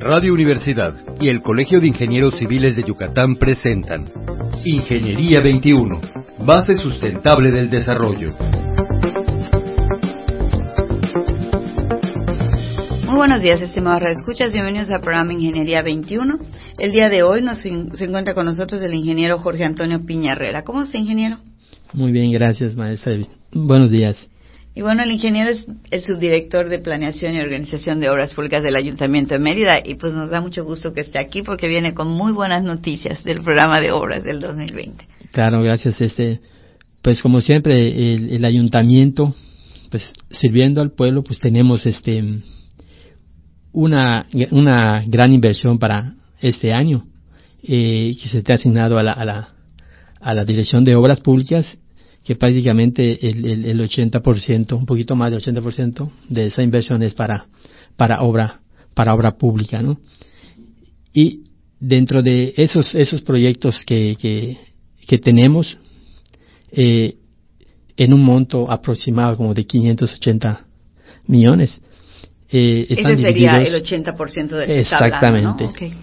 Radio Universidad y el Colegio de Ingenieros Civiles de Yucatán presentan Ingeniería 21, base sustentable del desarrollo. Muy buenos días, estimados escuchas. Bienvenidos al programa Ingeniería 21. El día de hoy nos se encuentra con nosotros el ingeniero Jorge Antonio Piñarrera. ¿Cómo está, ingeniero? Muy bien, gracias, maestra. Buenos días. Y bueno, el ingeniero es el subdirector de Planeación y Organización de Obras Públicas del Ayuntamiento de Mérida y pues nos da mucho gusto que esté aquí porque viene con muy buenas noticias del programa de obras del 2020. Claro, gracias. Este, pues como siempre, el, ayuntamiento, pues sirviendo al pueblo, pues tenemos este una, una gran inversión para este año eh, que se está asignado a la, a la, a la Dirección de Obras Públicas que prácticamente el, el, el 80%, un poquito más del 80% de esa inversión es para, para obra, para obra pública, ¿no? Y dentro de esos, esos proyectos que, que, que tenemos, eh, en un monto aproximado como de 580 millones. Eh, Ese sería el 80% del que Exactamente. ¿no? okay.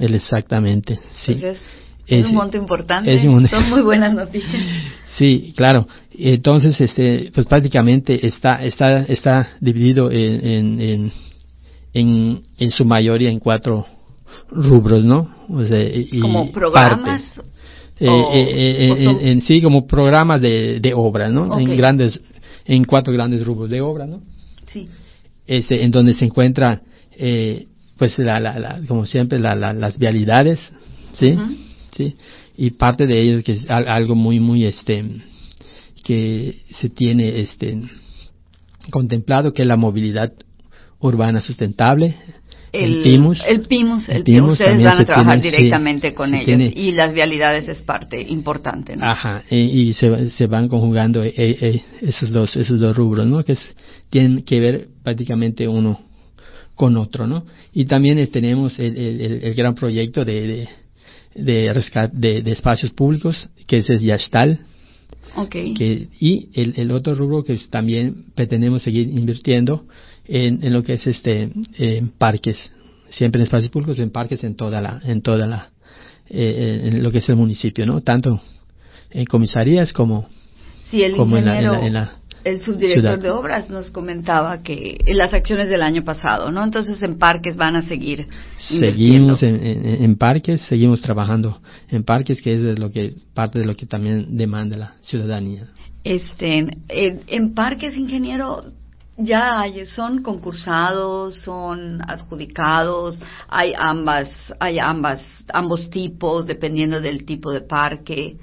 El exactamente, sí. Entonces, es, un monto importante. Son muy buenas noticias. Sí, claro. Entonces, este, pues prácticamente está, está, está dividido en, en, en, en su mayoría en cuatro rubros, ¿no? O sea, y como programas. Eh, eh, eh, en, sí, como programas de, de obra, ¿no? En grandes, en cuatro grandes rubros de obra, ¿no? Sí. Este, en donde se encuentra, eh, pues, la, la, la, como siempre, la, las vialidades, ¿sí? ¿sí? Y parte de ellos que es algo muy muy este que se tiene este contemplado que es la movilidad urbana sustentable el, PIMUS. El PIMUS, el, PIMUS ustedes van a trabajar directamente con ellos y las vialidades es parte importante, ¿no? Ajá, y, se, se, van conjugando eh, eh, esos dos esos dos rubros, ¿no? Que tienen que ver prácticamente uno con otro, ¿no? Y también tenemos el, el, gran proyecto de de, rescate, de, espacios públicos, que ese es Yashtal. Okay. Que, y el, el, otro rubro que también pretendemos seguir invirtiendo en, en lo que es este en parques, siempre en espacios públicos, en parques en toda la, en toda la, eh, en lo que es el municipio, ¿no? Tanto en comisarías como, como en la, el subdirector de obras nos comentaba que las acciones del año pasado, ¿no? Entonces en parques van a seguir. Seguimos en, parques, seguimos trabajando en parques, que es lo que parte de lo que también demanda la ciudadanía. Este, en, parques, ingeniero, ya hay, son concursados, son adjudicados, hay ambas, hay ambas, ambos tipos dependiendo del tipo de parque.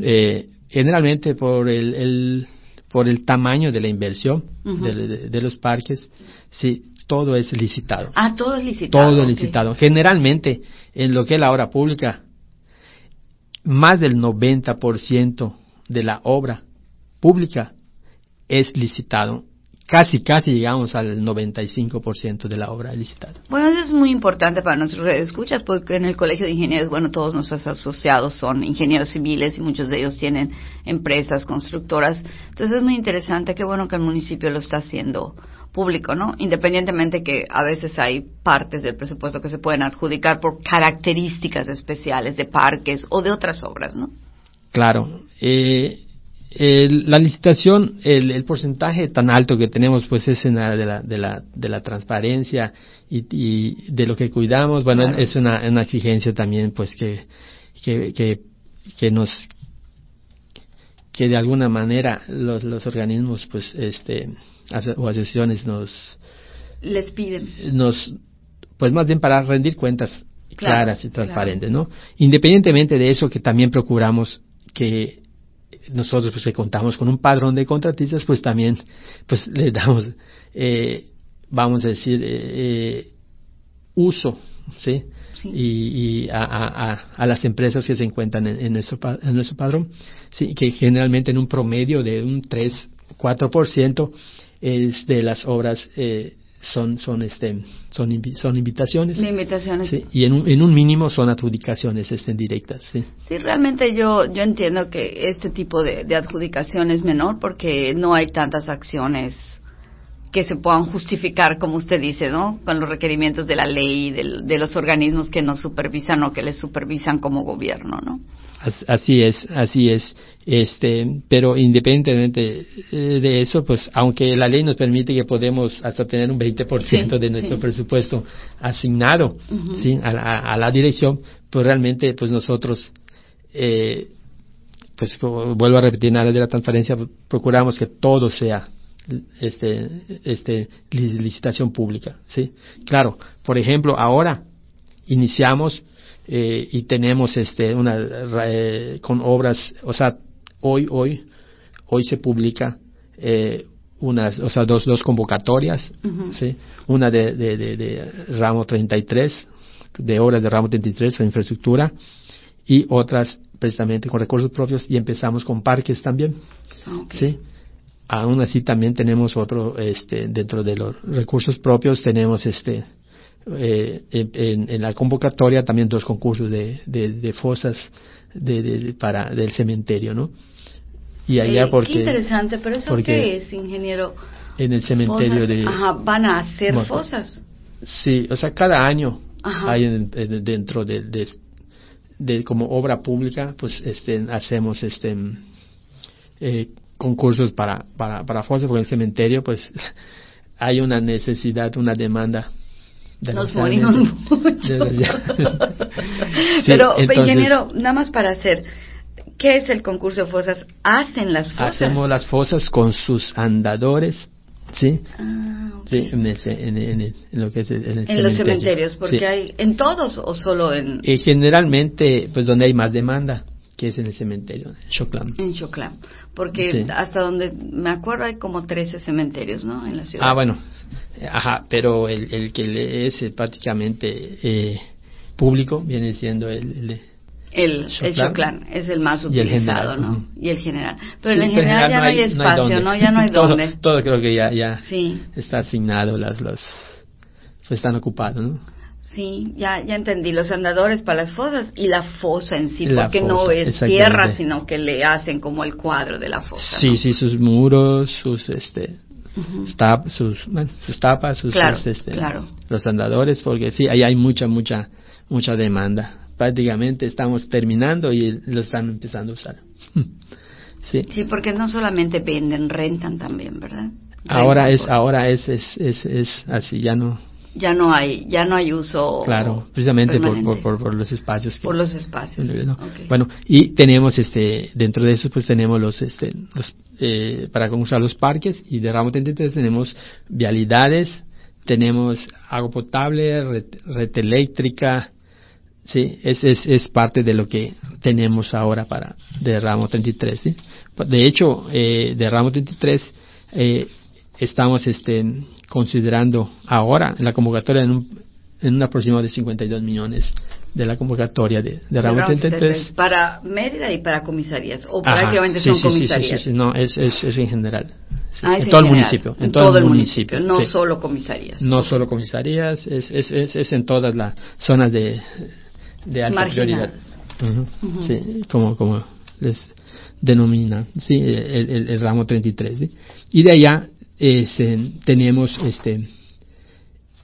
Eh, generalmente por el por el tamaño de la inversión de, los parques, sí, todo es licitado. Ah, todo es licitado. Todo es licitado. Generalmente, en lo que es la obra pública, más del 90% de la obra pública es licitado casi, casi llegamos al 95% de la obra licitada. Bueno, eso es muy importante para nuestros escuchas porque en el Colegio de Ingenieros, bueno, todos nuestros asociados son ingenieros civiles y muchos de ellos tienen empresas constructoras. Entonces es muy interesante, qué bueno que el municipio lo está haciendo público, ¿no? Independientemente que a veces hay partes del presupuesto que se pueden adjudicar por características especiales de parques o de otras obras, ¿no? Claro. Eh, la licitación, el, porcentaje tan alto que tenemos, pues es en la, de, la, de, la, de la transparencia y, de lo que cuidamos. Bueno, es una, una, exigencia también, pues que, que, que, que, nos que de alguna manera los, los organismos, pues, este, o asociaciones nos les piden nos, pues más bien para rendir cuentas claras y transparentes, ¿no? Independientemente de eso, que también procuramos que nosotros pues que contamos con un padrón de contratistas, pues también pues le damos, eh, vamos a decir, eh, uso, ¿sí? Y, a, a, a, las empresas que se encuentran en, nuestro, en nuestro padrón, sí, que generalmente en un promedio de un 3, 4% es de las obras eh, son son este son son invitaciones. Invitaciones. Sí, y en un, en un mínimo son adjudicaciones este, directas sí. Sí realmente yo yo entiendo que este tipo de, de adjudicación es menor porque no hay tantas acciones que se puedan justificar, como usted dice, ¿no? Con los requerimientos de la ley y de, los organismos que nos supervisan o que les supervisan como gobierno, ¿no? Así es, así es. Este, pero independientemente eh, de eso, pues aunque la ley nos permite que podemos hasta tener un 20% de nuestro presupuesto asignado ¿sí? a, la dirección, pues realmente pues nosotros eh, pues vuelvo a repetir en área de la transparencia procuramos que todo sea este, este licitación pública, ¿sí? Claro, por ejemplo, ahora iniciamos eh, y tenemos este una eh, con obras, o sea, hoy hoy hoy se publica eh, unas, o sea, dos dos convocatorias, ¿sí? Una de, de, de, de ramo 33 de obras de ramo 33 de infraestructura y otras precisamente con recursos propios y empezamos con parques también, ¿sí? Aún así también tenemos otro, este, dentro de los recursos propios tenemos este, eh, en, la convocatoria también dos concursos de, de, fosas de, para del cementerio, ¿no? Y allá eh, porque... Qué interesante, pero eso qué es, ingeniero? En el cementerio de... Ajá, van a hacer fosas. Sí, o sea, cada año hay dentro de, de, como obra pública, pues este, hacemos este eh, concursos para, para, para fosas, porque en el cementerio pues hay una necesidad, una demanda. Nos morimos Pero, ingeniero, nada más para hacer, ¿qué es el concurso de fosas? ¿Hacen las fosas? Hacemos las fosas con sus andadores, ¿sí? Ah, sí, en, en, lo que es en, los cementerios, porque hay, ¿en todos o solo en...? Eh, generalmente, pues donde hay más demanda que es en el cementerio, en Choclam. En Choclam, porque hasta donde me acuerdo hay como 13 cementerios, ¿no? En la ciudad. Ah, bueno, ajá, pero el, el que es prácticamente eh, público viene siendo el... el el, Choclan es el más utilizado, ¿no? Y el general. Pero en el general, ya no hay, espacio, no, Ya no hay dónde. Todo, creo que ya, ya está asignado, las, los, pues están ocupados, ¿no? Sí, ya, ya entendí. Los andadores para las fosas y la fosa en sí, porque no es tierra, sino que le hacen como el cuadro de la fosa. Sí, sí, sus muros, sus este, sus, sus tapas, sus, este, los andadores, porque sí, ahí hay mucha, mucha, mucha demanda. Prácticamente estamos terminando y lo están empezando a usar. sí. sí, porque no solamente venden, rentan también, ¿verdad? ahora es, ahora es, es, es, es así, ya no ya no hay ya no hay uso claro precisamente por, por, los espacios por los espacios bueno y tenemos este dentro de eso pues tenemos los este los eh, para usar los parques y de ramo 33 tenemos vialidades tenemos agua potable red, eléctrica sí es, es es parte de lo que tenemos ahora para de ramo 33 ¿sí? de hecho eh, de ramo 33 eh, estamos este, considerando ahora en la convocatoria en un, en un aproximado de 52 millones de la convocatoria de, de Para Mérida y para comisarías, o prácticamente son comisarías. Sí, sí, no, es, es, es en general. Ah, en, todo el municipio. En, todo, el municipio. no solo comisarías. No solo comisarías, es, es, es, es, en todas las zonas de, de alta prioridad. Sí, como, como les denomina, sí, el, el, el ramo 33. ¿sí? Y de allá este, tenemos este,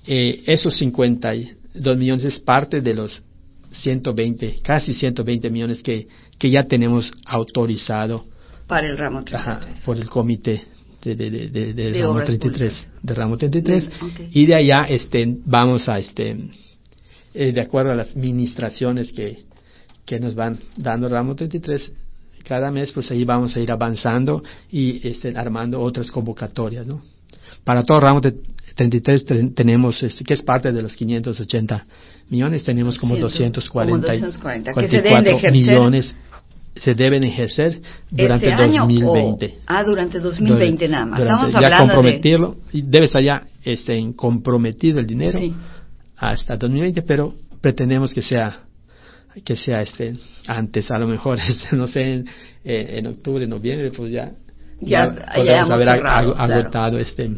eh, esos 52 millones es parte de los 120, casi 120 millones que, que ya tenemos autorizado. Para el ramo 33. por el comité de, de, de, de ramo 33, de ramo 33 y de allá este, vamos a este eh, de acuerdo a las administraciones que, que nos van dando ramo 33 cada mes pues ahí vamos a ir avanzando y este, armando otras convocatorias, ¿no? Para todo ramo de 33 tenemos, este, que es parte de los 580 millones, tenemos como 240, que se deben de millones se deben ejercer durante ¿Este 2020. ah, durante 2020 nada más. Estamos ya hablando comprometirlo, y debe estar ya este, comprometido el dinero hasta 2020, pero pretendemos que sea que sea este antes a lo mejor este, no sé en, eh, en octubre noviembre pues ya ya, ya, haber agotado este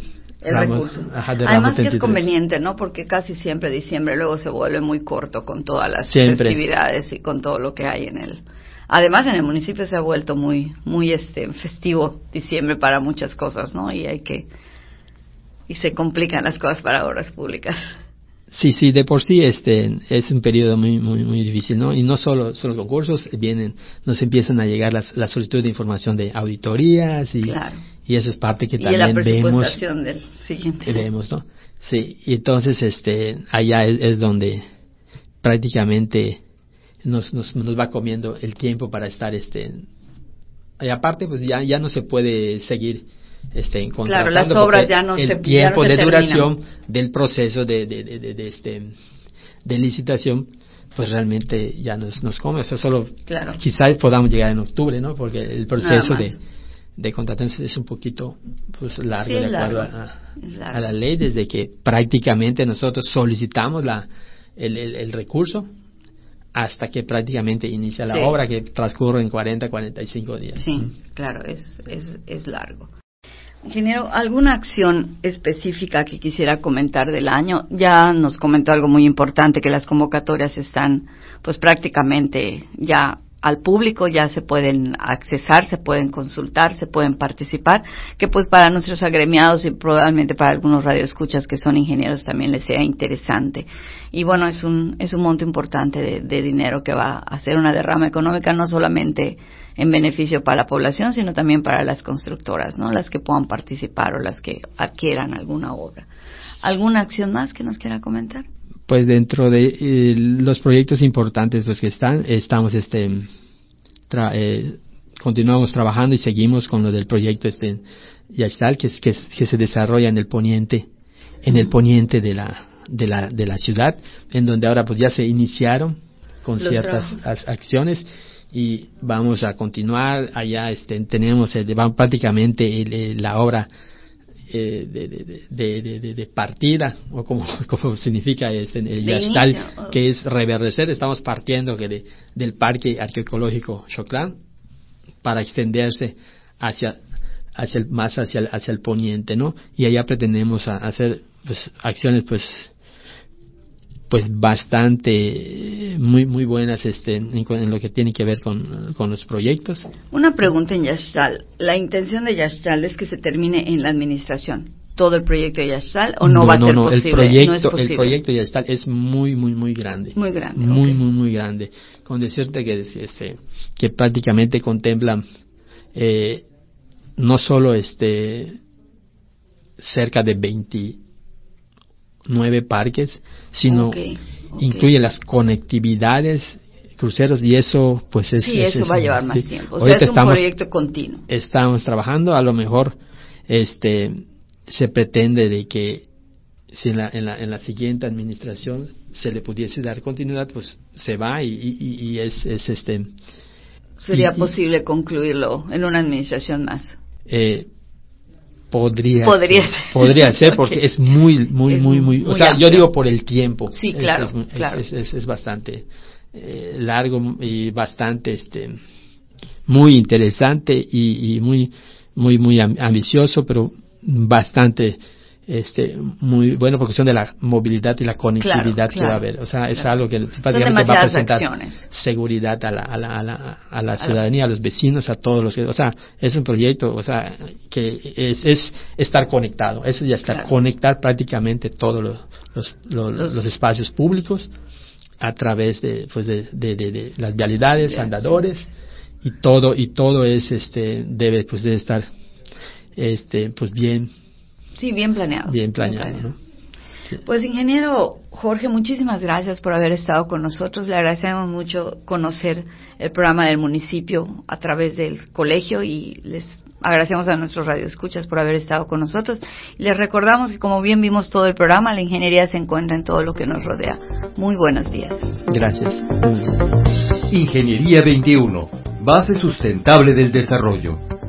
el recurso. Además que es conveniente, ¿no? Porque casi siempre diciembre luego se vuelve muy corto con todas las festividades y con todo lo que hay en él. Además en el municipio se ha vuelto muy muy este festivo diciembre para muchas cosas, ¿no? Y hay que y se complican las cosas para obras públicas. Sí, sí, de por sí este es un periodo muy muy muy difícil, ¿no? Y no solo son los concursos, vienen, nos empiezan a llegar las, las solicitudes de información de auditorías y, y eso es parte que también la vemos. del siguiente. Vemos, ¿no? Sí, y entonces este allá es, donde prácticamente nos, nos, nos va comiendo el tiempo para estar este y aparte pues ya ya no se puede seguir este, claro, las obras ya no el tiempo de duración del proceso de, de, de, de, este, de licitación pues realmente ya nos, nos come, o sea, solo claro. quizás podamos llegar en octubre, ¿no? Porque el proceso de, de contratación es un poquito pues largo de acuerdo A, a, la ley, desde que prácticamente nosotros solicitamos la, el, el, el recurso hasta que prácticamente inicia la obra, que transcurre en 40, 45 días. Sí, claro, es, es, es largo. Ingeniero, ¿alguna acción específica que quisiera comentar del año? Ya nos comentó algo muy importante, que las convocatorias están pues prácticamente ya al público, ya se pueden accesar, se pueden consultar, se pueden participar, que pues para nuestros agremiados y probablemente para algunos radioescuchas que son ingenieros también les sea interesante. Y bueno, es un, es un monto importante de, de dinero que va a hacer una derrama económica, no solamente en beneficio para la población, sino también para las constructoras, ¿no? Las que puedan participar o las que adquieran alguna obra. ¿Alguna acción más que nos quiera comentar? Pues dentro de eh, los proyectos importantes pues que están estamos este eh, continuamos trabajando y seguimos con lo del proyecto este Yachtal que, que, que se desarrolla en el poniente en el poniente de la de la de la ciudad en donde ahora pues ya se iniciaron con ciertas acciones y vamos a continuar. Allá este tenemos el, prácticamente la obra eh, de, de, de, de, partida, o como, como significa es en el Yastal, que es reverdecer, estamos partiendo que del Parque Arqueológico Choclán para extenderse hacia, hacia el, más hacia el, hacia el poniente, ¿no? Y allá pretendemos hacer pues, acciones pues pues bastante muy muy buenas este en, lo que tiene que ver con, con, los proyectos. Una pregunta en Yashtal. La intención de Yashtal es que se termine en la administración todo el proyecto de Yashtal o no, va a ser no, posible. El proyecto, el proyecto de Yashtal es muy muy muy grande. Muy grande. Muy muy muy grande. Con decirte que este, que prácticamente contempla eh, no solo este cerca de 20 nueve parques, sino incluye las conectividades cruceros y eso pues es sí eso va a llevar más tiempo. O sea es un proyecto continuo. Estamos trabajando a lo mejor este se pretende de que si en la, en la, en la siguiente administración se le pudiese dar continuidad pues se va y, y, y es, es este sería posible concluirlo en una administración más. Eh, Podría, podría ser, podría ser porque es muy, muy, muy, muy, o sea, yo digo por el tiempo. Sí, claro, es, claro. es, es bastante eh, largo y bastante, este, muy interesante y, y muy, muy, muy ambicioso, pero bastante este muy bueno por cuestión de la movilidad y la conectividad que va a haber. O sea, es algo que prácticamente va a presentar seguridad a la, a la, a la, a la ciudadanía, a los vecinos, a todos los que, o sea, es un proyecto, o sea, que es, es estar conectado. Eso ya está, conectar prácticamente todos los, los, los, los, espacios públicos a través de, pues de, de, de, las vialidades, andadores y todo, y todo es, este, debe, pues, de estar, este, pues bien Sí, bien planeado. Bien planeado, ¿no? Pues ingeniero Jorge, muchísimas gracias por haber estado con nosotros. Le agradecemos mucho conocer el programa del municipio a través del colegio y les agradecemos a nuestros radioescuchas por haber estado con nosotros. Les recordamos que como bien vimos todo el programa, la ingeniería se encuentra en todo lo que nos rodea. Muy buenos días. Gracias. Ingeniería 21, base sustentable del desarrollo.